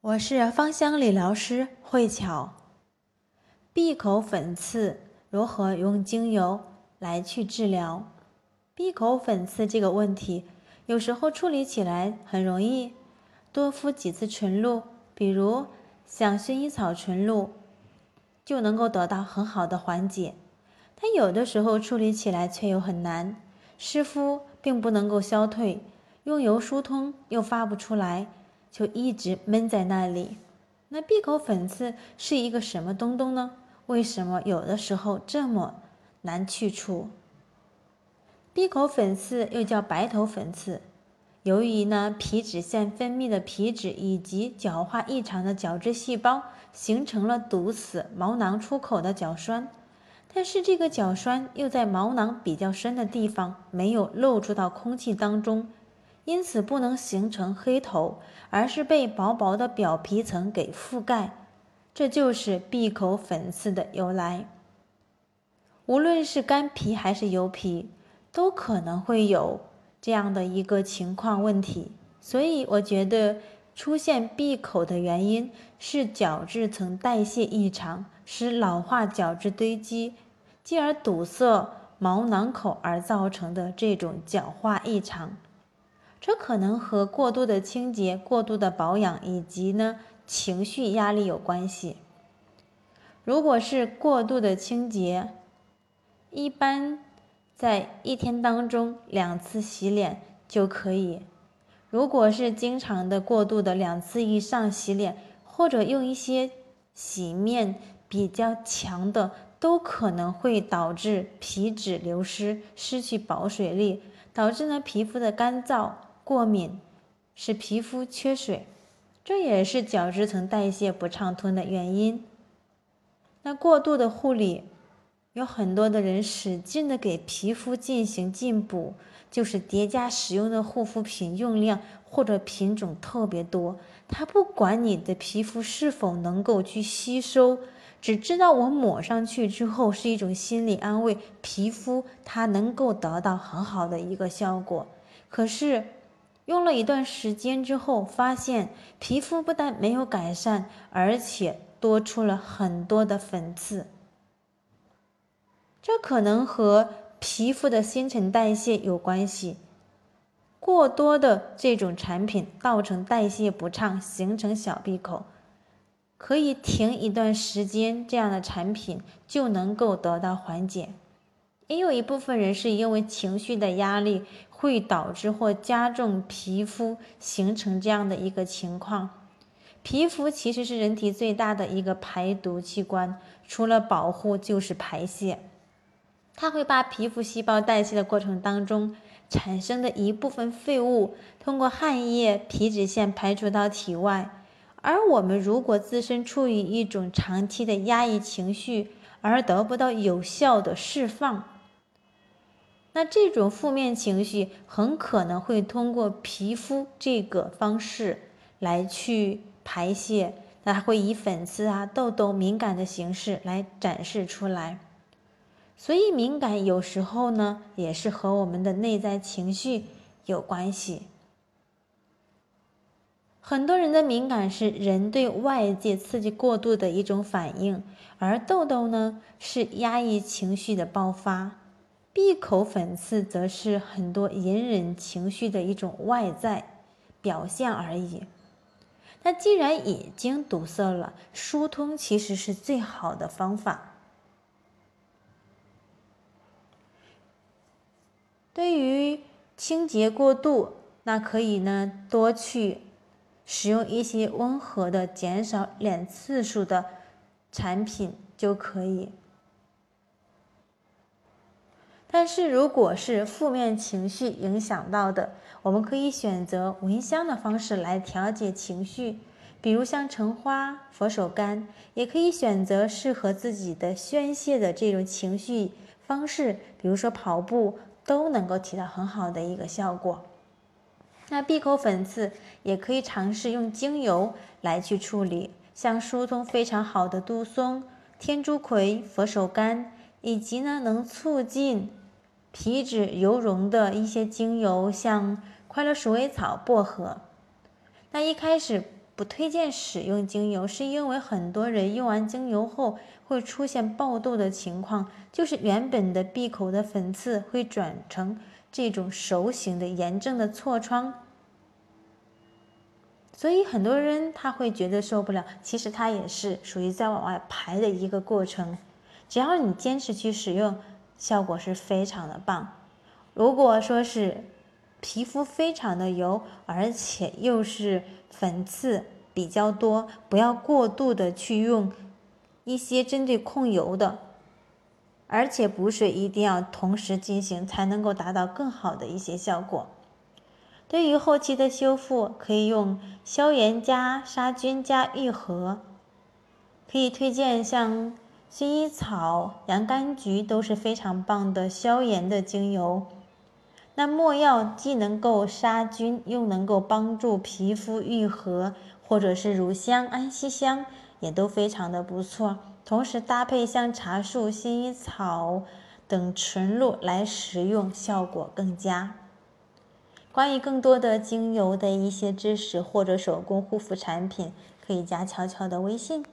我是芳香理疗师慧巧。闭口粉刺如何用精油来去治疗？闭口粉刺这个问题，有时候处理起来很容易，多敷几次纯露，比如像薰衣草纯露，就能够得到很好的缓解。但有的时候处理起来却又很难，湿敷并不能够消退，用油疏通又发不出来。就一直闷在那里。那闭口粉刺是一个什么东东呢？为什么有的时候这么难去除？闭口粉刺又叫白头粉刺，由于呢皮脂腺分泌的皮脂以及角化异常的角质细胞形成了堵死毛囊出口的角栓，但是这个角栓又在毛囊比较深的地方，没有露出到空气当中。因此不能形成黑头，而是被薄薄的表皮层给覆盖，这就是闭口粉刺的由来。无论是干皮还是油皮，都可能会有这样的一个情况问题。所以我觉得出现闭口的原因是角质层代谢异常，使老化角质堆积，继而堵塞毛囊口而造成的这种角化异常。这可能和过度的清洁、过度的保养以及呢情绪压力有关系。如果是过度的清洁，一般在一天当中两次洗脸就可以。如果是经常的过度的两次以上洗脸，或者用一些洗面比较强的，都可能会导致皮脂流失、失去保水力，导致呢皮肤的干燥。过敏使皮肤缺水，这也是角质层代谢不畅通的原因。那过度的护理，有很多的人使劲的给皮肤进行进补，就是叠加使用的护肤品用量或者品种特别多。他不管你的皮肤是否能够去吸收，只知道我抹上去之后是一种心理安慰，皮肤它能够得到很好的一个效果。可是。用了一段时间之后，发现皮肤不但没有改善，而且多出了很多的粉刺。这可能和皮肤的新陈代谢有关系。过多的这种产品造成代谢不畅，形成小闭口，可以停一段时间，这样的产品就能够得到缓解。也有一部分人是因为情绪的压力。会导致或加重皮肤形成这样的一个情况。皮肤其实是人体最大的一个排毒器官，除了保护就是排泄。它会把皮肤细胞代谢的过程当中产生的一部分废物，通过汗液、皮脂腺排出到体外。而我们如果自身处于一种长期的压抑情绪，而得不到有效的释放。那这种负面情绪很可能会通过皮肤这个方式来去排泄，那它会以粉刺啊、痘痘、敏感的形式来展示出来。所以敏感有时候呢，也是和我们的内在情绪有关系。很多人的敏感是人对外界刺激过度的一种反应，而痘痘呢是压抑情绪的爆发。闭口粉刺则是很多隐忍情绪的一种外在表现而已。那既然已经堵塞了，疏通其实是最好的方法。对于清洁过度，那可以呢多去使用一些温和的、减少脸次数的产品就可以。但是，如果是负面情绪影响到的，我们可以选择闻香的方式来调节情绪，比如像橙花、佛手柑，也可以选择适合自己的宣泄的这种情绪方式，比如说跑步，都能够起到很好的一个效果。那闭口粉刺也可以尝试用精油来去处理，像疏通非常好的杜松、天竺葵、佛手柑，以及呢能促进。皮脂油溶的一些精油，像快乐鼠尾草、薄荷。那一开始不推荐使用精油，是因为很多人用完精油后会出现爆痘的情况，就是原本的闭口的粉刺会转成这种熟型的炎症的痤疮。所以很多人他会觉得受不了，其实它也是属于在往外排的一个过程。只要你坚持去使用，效果是非常的棒。如果说是皮肤非常的油，而且又是粉刺比较多，不要过度的去用一些针对控油的，而且补水一定要同时进行，才能够达到更好的一些效果。对于后期的修复，可以用消炎加杀菌加愈合，可以推荐像薰衣草、洋甘菊都是非常棒的消炎的精油。那没药既能够杀菌，又能够帮助皮肤愈合，或者是乳香、安息香也都非常的不错。同时搭配像茶树、薰衣草等纯露来食用，效果更佳。关于更多的精油的一些知识或者手工护肤产品，可以加悄悄的微信。